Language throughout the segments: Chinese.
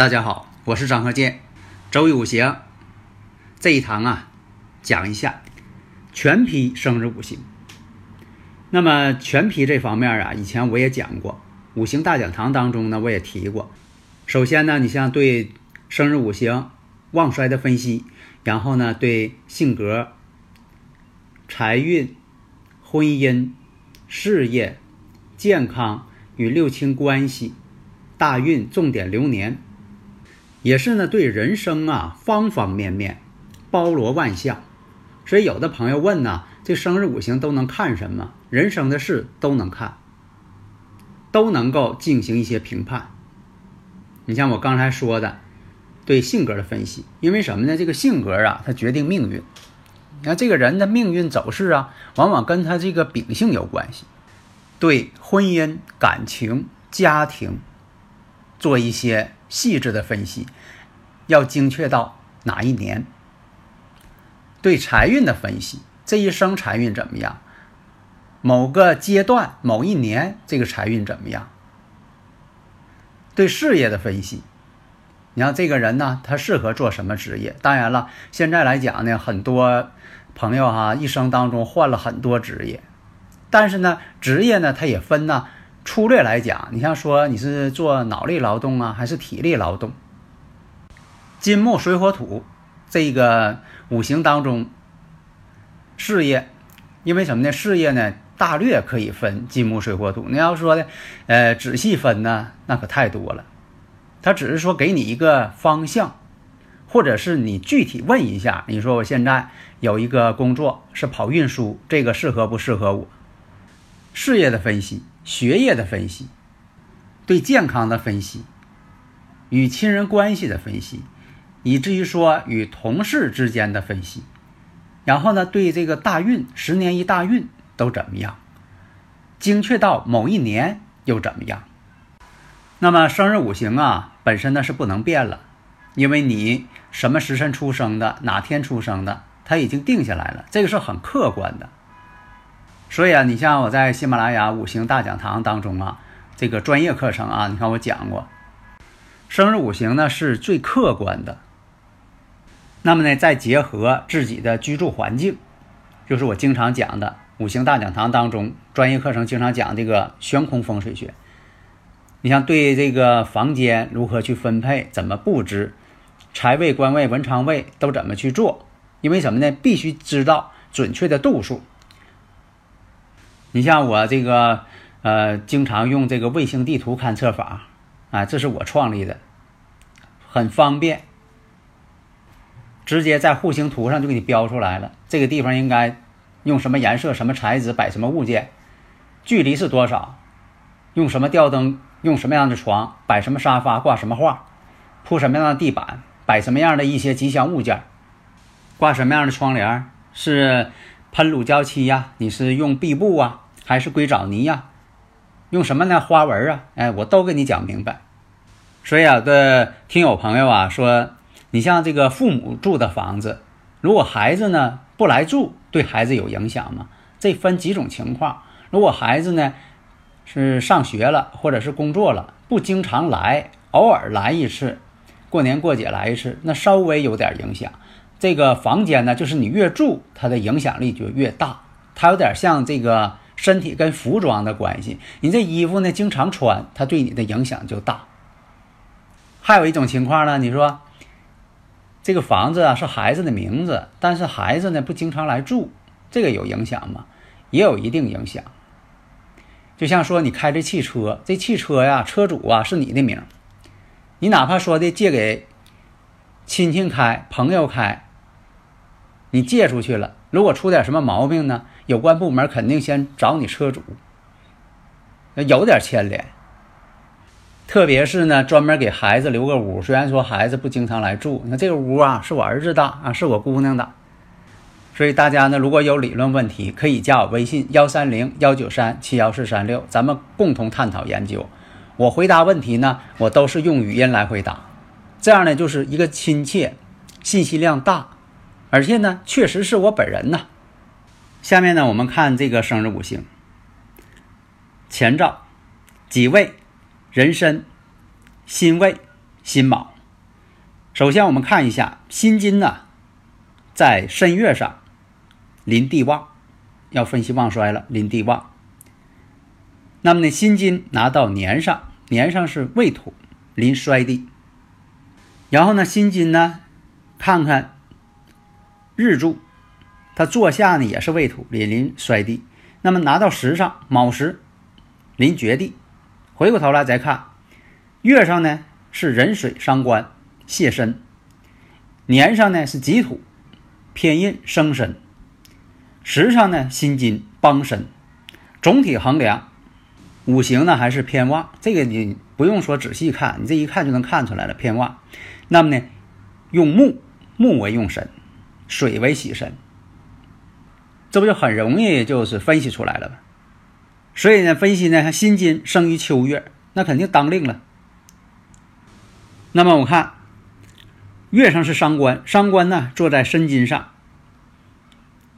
大家好，我是张鹤剑。周易五行这一堂啊，讲一下全批生日五行。那么全批这方面啊，以前我也讲过，五行大讲堂当中呢，我也提过。首先呢，你像对生日五行旺衰的分析，然后呢，对性格、财运、婚姻、事业、健康与六亲关系、大运、重点流年。也是呢，对人生啊方方面面，包罗万象。所以有的朋友问呢，这生日五行都能看什么？人生的事都能看，都能够进行一些评判。你像我刚才说的，对性格的分析，因为什么呢？这个性格啊，它决定命运。你看这个人的命运走势啊，往往跟他这个秉性有关系。对婚姻、感情、家庭做一些。细致的分析，要精确到哪一年？对财运的分析，这一生财运怎么样？某个阶段、某一年，这个财运怎么样？对事业的分析，你看这个人呢，他适合做什么职业？当然了，现在来讲呢，很多朋友哈，一生当中换了很多职业，但是呢，职业呢，它也分呢。粗略来讲，你像说你是做脑力劳动啊，还是体力劳动？金木水火土这个五行当中，事业，因为什么呢？事业呢，大略可以分金木水火土。你要说的，呃，仔细分呢，那可太多了。他只是说给你一个方向，或者是你具体问一下，你说我现在有一个工作是跑运输，这个适合不适合我？事业的分析。学业的分析，对健康的分析，与亲人关系的分析，以至于说与同事之间的分析，然后呢，对这个大运十年一大运都怎么样？精确到某一年又怎么样？那么生日五行啊，本身呢是不能变了，因为你什么时辰出生的，哪天出生的，它已经定下来了，这个是很客观的。所以啊，你像我在喜马拉雅五行大讲堂当中啊，这个专业课程啊，你看我讲过，生日五行呢是最客观的。那么呢，再结合自己的居住环境，就是我经常讲的五行大讲堂当中专业课程经常讲这个悬空风水学。你像对这个房间如何去分配，怎么布置，财位、官位、文昌位都怎么去做？因为什么呢？必须知道准确的度数。你像我这个，呃，经常用这个卫星地图勘测法，啊，这是我创立的，很方便，直接在户型图上就给你标出来了。这个地方应该用什么颜色、什么材质摆什么物件，距离是多少，用什么吊灯，用什么样的床，摆什么沙发，挂什么画，铺什么样的地板，摆什么样的一些吉祥物件，挂什么样的窗帘，是。喷乳胶漆呀？你是用壁布啊，还是硅藻泥呀？用什么呢？花纹啊？哎，我都给你讲明白。所以啊，的听友朋友啊说，你像这个父母住的房子，如果孩子呢不来住，对孩子有影响吗？这分几种情况。如果孩子呢是上学了，或者是工作了，不经常来，偶尔来一次，过年过节来一次，那稍微有点影响。这个房间呢，就是你越住，它的影响力就越大。它有点像这个身体跟服装的关系。你这衣服呢，经常穿，它对你的影响就大。还有一种情况呢，你说这个房子啊是孩子的名字，但是孩子呢不经常来住，这个有影响吗？也有一定影响。就像说你开这汽车，这汽车呀，车主啊是你的名，你哪怕说的借给亲戚开、朋友开。你借出去了，如果出点什么毛病呢，有关部门肯定先找你车主，有点牵连。特别是呢，专门给孩子留个屋，虽然说孩子不经常来住，那这个屋啊是我儿子的啊，是我姑娘的。所以大家呢，如果有理论问题，可以加我微信幺三零幺九三七幺四三六，咱们共同探讨研究。我回答问题呢，我都是用语音来回答，这样呢就是一个亲切，信息量大，而且呢确实是我本人呐。下面呢我们看这个生日五行，前兆，己未、壬申、辛未、辛卯。首先我们看一下辛金呢，在申月上。临地旺，要分析旺衰了。临地旺，那么呢，辛金拿到年上，年上是未土，临衰地。然后呢，辛金呢，看看日柱，它坐下呢也是未土，临临衰地。那么拿到时上，卯时，临绝地。回过头来再看，月上呢是壬水伤官，泄身；年上呢是己土，偏印生身。时上呢，辛金帮身，总体衡量，五行呢还是偏旺。这个你不用说仔细看，你这一看就能看出来了，偏旺。那么呢，用木，木为用神，水为喜神，这不就很容易就是分析出来了吗？所以呢，分析呢，辛金生于秋月，那肯定当令了。那么我看，月上是伤官，伤官呢坐在申金上。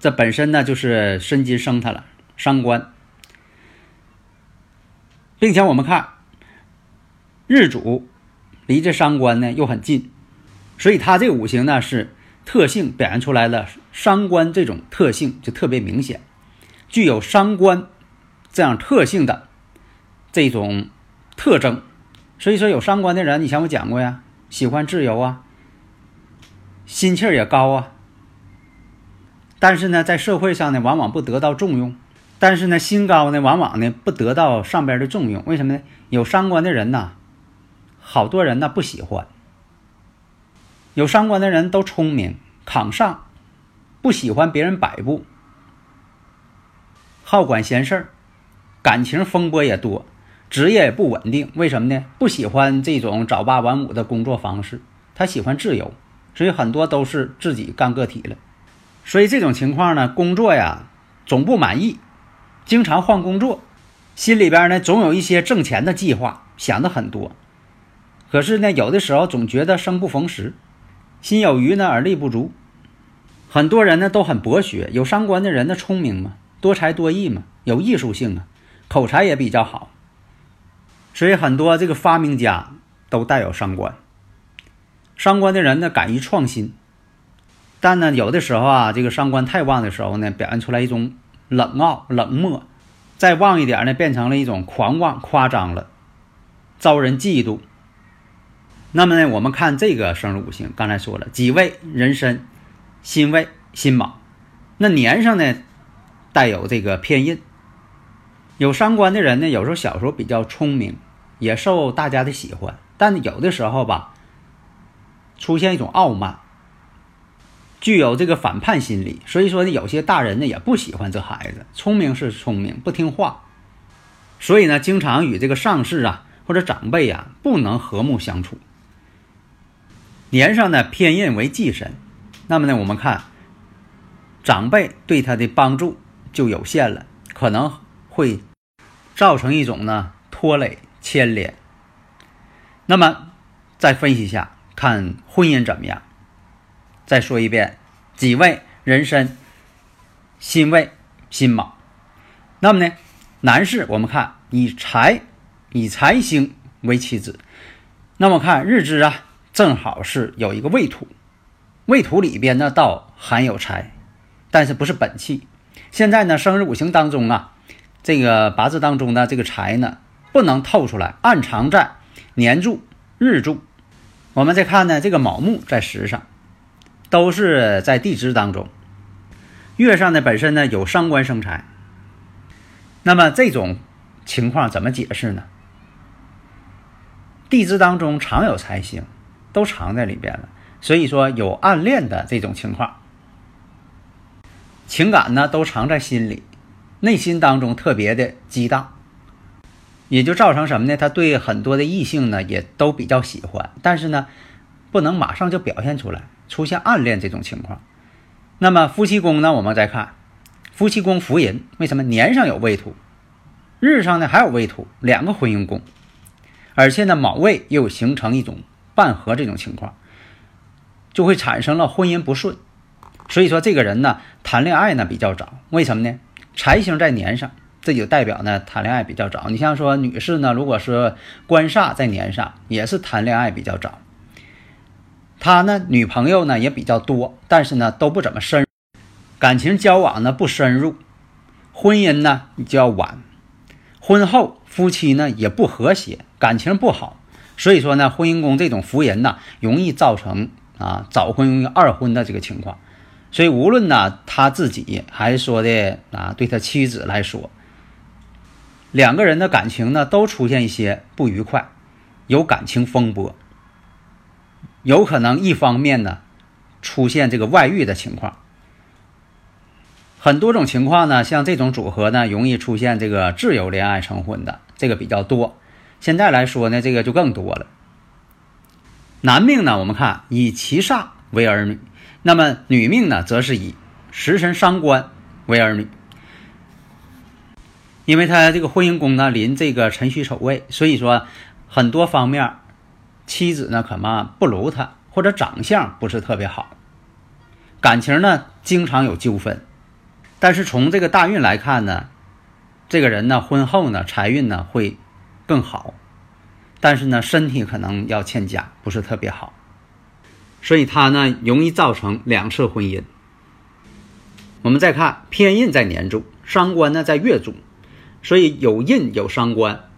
这本身呢就是申金生他了，伤官，并且我们看日主离这伤官呢又很近，所以他这五行呢是特性表现出来了，伤官这种特性就特别明显，具有伤官这样特性的这种特征，所以说有伤官的人，以前我讲过呀，喜欢自由啊，心气儿也高啊。但是呢，在社会上呢，往往不得到重用；但是呢，心高呢，往往呢不得到上边的重用。为什么呢？有伤官的人呐，好多人呢不喜欢。有伤官的人都聪明、扛上，不喜欢别人摆布，好管闲事儿，感情风波也多，职业也不稳定。为什么呢？不喜欢这种早八晚五的工作方式，他喜欢自由，所以很多都是自己干个体了。所以这种情况呢，工作呀总不满意，经常换工作，心里边呢总有一些挣钱的计划，想的很多。可是呢，有的时候总觉得生不逢时，心有余呢而力不足。很多人呢都很博学，有伤官的人呢聪明嘛，多才多艺嘛，有艺术性啊，口才也比较好。所以很多这个发明家都带有伤官。伤官的人呢敢于创新。但呢，有的时候啊，这个伤官太旺的时候呢，表现出来一种冷傲、冷漠；再旺一点呢，变成了一种狂妄、夸张了，招人嫉妒。那么呢，我们看这个生日五行，刚才说了，己未、壬申、辛未、辛卯，那年上呢带有这个偏印。有伤官的人呢，有时候小时候比较聪明，也受大家的喜欢，但有的时候吧，出现一种傲慢。具有这个反叛心理，所以说呢，有些大人呢也不喜欢这孩子。聪明是聪明，不听话，所以呢，经常与这个上司啊或者长辈啊不能和睦相处。年上呢偏印为忌神，那么呢，我们看长辈对他的帮助就有限了，可能会造成一种呢拖累牵连。那么再分析一下，看婚姻怎么样？再说一遍，己未、壬申、辛未、辛卯。那么呢，男士我们看以财以财星为妻子。那么看日支啊，正好是有一个未土，未土里边呢倒含有财，但是不是本气。现在呢，生日五行当中啊，这个八字当中呢这个财呢不能透出来，暗藏在年柱、日柱。我们再看呢，这个卯木在时上。都是在地支当中，月上呢本身呢有伤官生财，那么这种情况怎么解释呢？地支当中常有财星，都藏在里边了，所以说有暗恋的这种情况。情感呢都藏在心里，内心当中特别的激荡，也就造成什么呢？他对很多的异性呢也都比较喜欢，但是呢不能马上就表现出来，出现暗恋这种情况。那么夫妻宫呢，我们再看夫妻宫福人，为什么年上有未土，日上呢还有未土，两个婚姻宫，而且呢卯未又形成一种半合这种情况。就会产生了婚姻不顺，所以说这个人呢谈恋爱呢比较早，为什么呢？财星在年上，这就代表呢谈恋爱比较早。你像说女士呢，如果说官煞在年上，也是谈恋爱比较早。他呢女朋友呢也比较多，但是呢都不怎么深，感情交往呢不深入，婚姻呢就要晚，婚后夫妻呢也不和谐，感情不好。所以说呢婚姻宫这种福人呢容易造成。啊，早婚二婚的这个情况，所以无论呢他自己还是说的啊，对他妻子来说，两个人的感情呢都出现一些不愉快，有感情风波，有可能一方面呢出现这个外遇的情况，很多种情况呢，像这种组合呢容易出现这个自由恋爱成婚的这个比较多，现在来说呢这个就更多了。男命呢，我们看以七煞为儿女，那么女命呢，则是以食神伤官为儿女。因为他这个婚姻宫呢临这个辰戌丑未，所以说很多方面妻子呢可能不如他，或者长相不是特别好，感情呢经常有纠纷。但是从这个大运来看呢，这个人呢婚后呢财运呢会更好。但是呢，身体可能要欠佳，不是特别好，所以他呢容易造成两次婚姻。我们再看偏印在年柱，伤官呢在月柱，所以有印有伤官，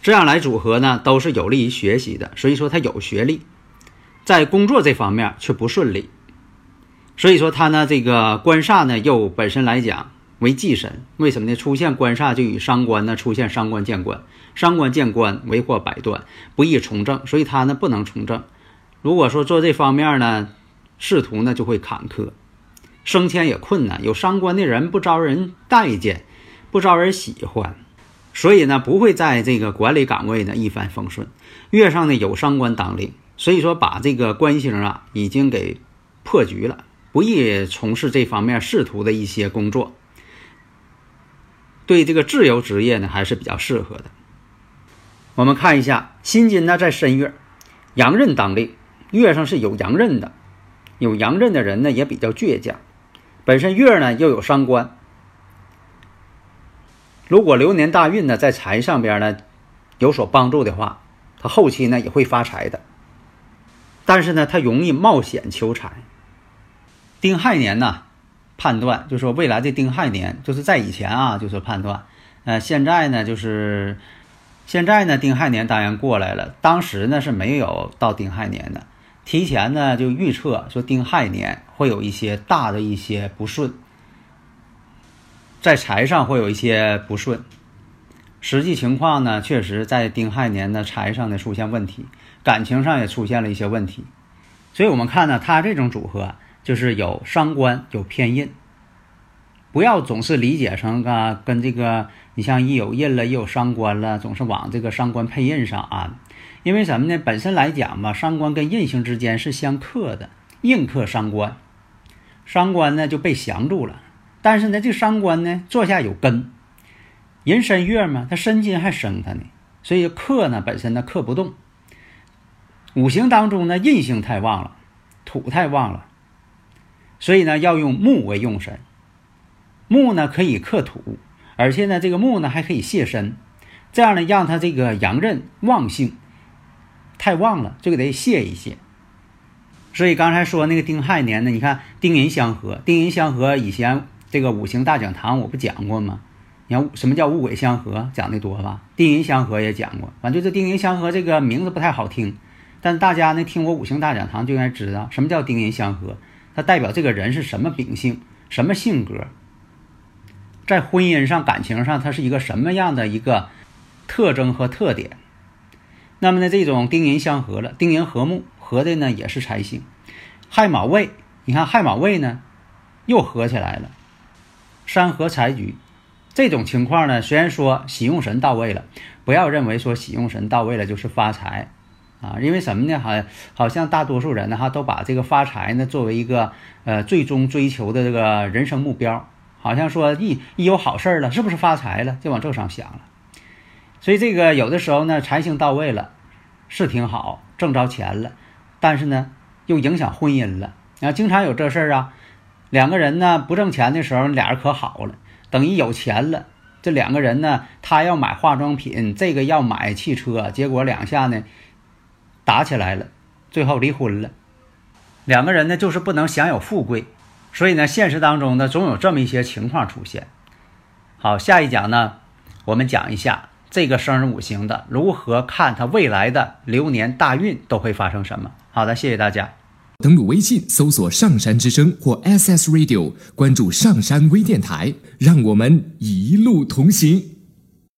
这样来组合呢都是有利于学习的。所以说他有学历，在工作这方面却不顺利，所以说他呢这个官煞呢又本身来讲。为忌神，为什么呢？出现官煞就与伤官呢？出现伤官见官，伤官见官为祸百端，不易从政，所以他呢？不能从政。如果说做这方面呢，仕途呢？就会坎坷，升迁也困难。有伤官的人不招人待见，不招人喜欢，所以呢？不会在这个管理岗位呢？一帆风顺。月上呢？有伤官当令，所以说把这个官星啊已经给破局了，不易从事这方面仕途的一些工作。对这个自由职业呢还是比较适合的。我们看一下辛金呢在申月，阳刃当令，月上是有阳刃的，有阳刃的人呢也比较倔强。本身月呢又有伤官，如果流年大运呢在财上边呢有所帮助的话，他后期呢也会发财的。但是呢他容易冒险求财。丁亥年呢。判断就说未来的丁亥年，就是在以前啊，就是判断，呃，现在呢，就是现在呢，丁亥年当然过来了，当时呢是没有到丁亥年的，提前呢就预测说丁亥年会有一些大的一些不顺，在财上会有一些不顺，实际情况呢，确实在丁亥年的财上呢出现问题，感情上也出现了一些问题，所以我们看呢，他这种组合。就是有伤官有偏印，不要总是理解成啊，跟这个你像一有印了，一有伤官了，总是往这个伤官配印上啊。因为什么呢？本身来讲吧，伤官跟印星之间是相克的，印克伤官，伤官呢就被降住了。但是呢，这伤官呢坐下有根，人申月嘛，他申金还生他呢，所以克呢本身呢克不动。五行当中呢，印星太旺了，土太旺了。所以呢，要用木为用神，木呢可以克土，而且呢，这个木呢还可以泄身，这样呢，让它这个阳刃旺性太旺了，这个得泄一泄。所以刚才说那个丁亥年呢，你看丁寅相合，丁寅相合以前这个五行大讲堂我不讲过吗？你看什么叫五鬼相合，讲的多吧？丁寅相合也讲过，反正这丁寅相合这个名字不太好听，但大家呢听我五行大讲堂就应该知道什么叫丁寅相合。它代表这个人是什么秉性、什么性格，在婚姻上、感情上，他是一个什么样的一个特征和特点？那么呢，这种丁寅相合了，丁寅和睦，合的呢也是财星。亥卯未，你看亥卯未呢又合起来了，山河财局。这种情况呢，虽然说喜用神到位了，不要认为说喜用神到位了就是发财啊，因为什么呢？好，好像大多数人呢哈都把这个发财呢作为一个呃最终追求的这个人生目标，好像说一一有好事儿了，是不是发财了，就往这上想了。所以这个有的时候呢，财星到位了是挺好，挣着钱了，但是呢又影响婚姻了啊，经常有这事儿啊，两个人呢不挣钱的时候，俩人可好了。等一有钱了，这两个人呢，他要买化妆品，这个要买汽车，结果两下呢打起来了，最后离婚了。两个人呢就是不能享有富贵，所以呢，现实当中呢总有这么一些情况出现。好，下一讲呢，我们讲一下这个生日五行的如何看他未来的流年大运都会发生什么。好的，谢谢大家。登录微信搜索“上山之声”或 SS Radio，关注上山微电台，让我们一路同行。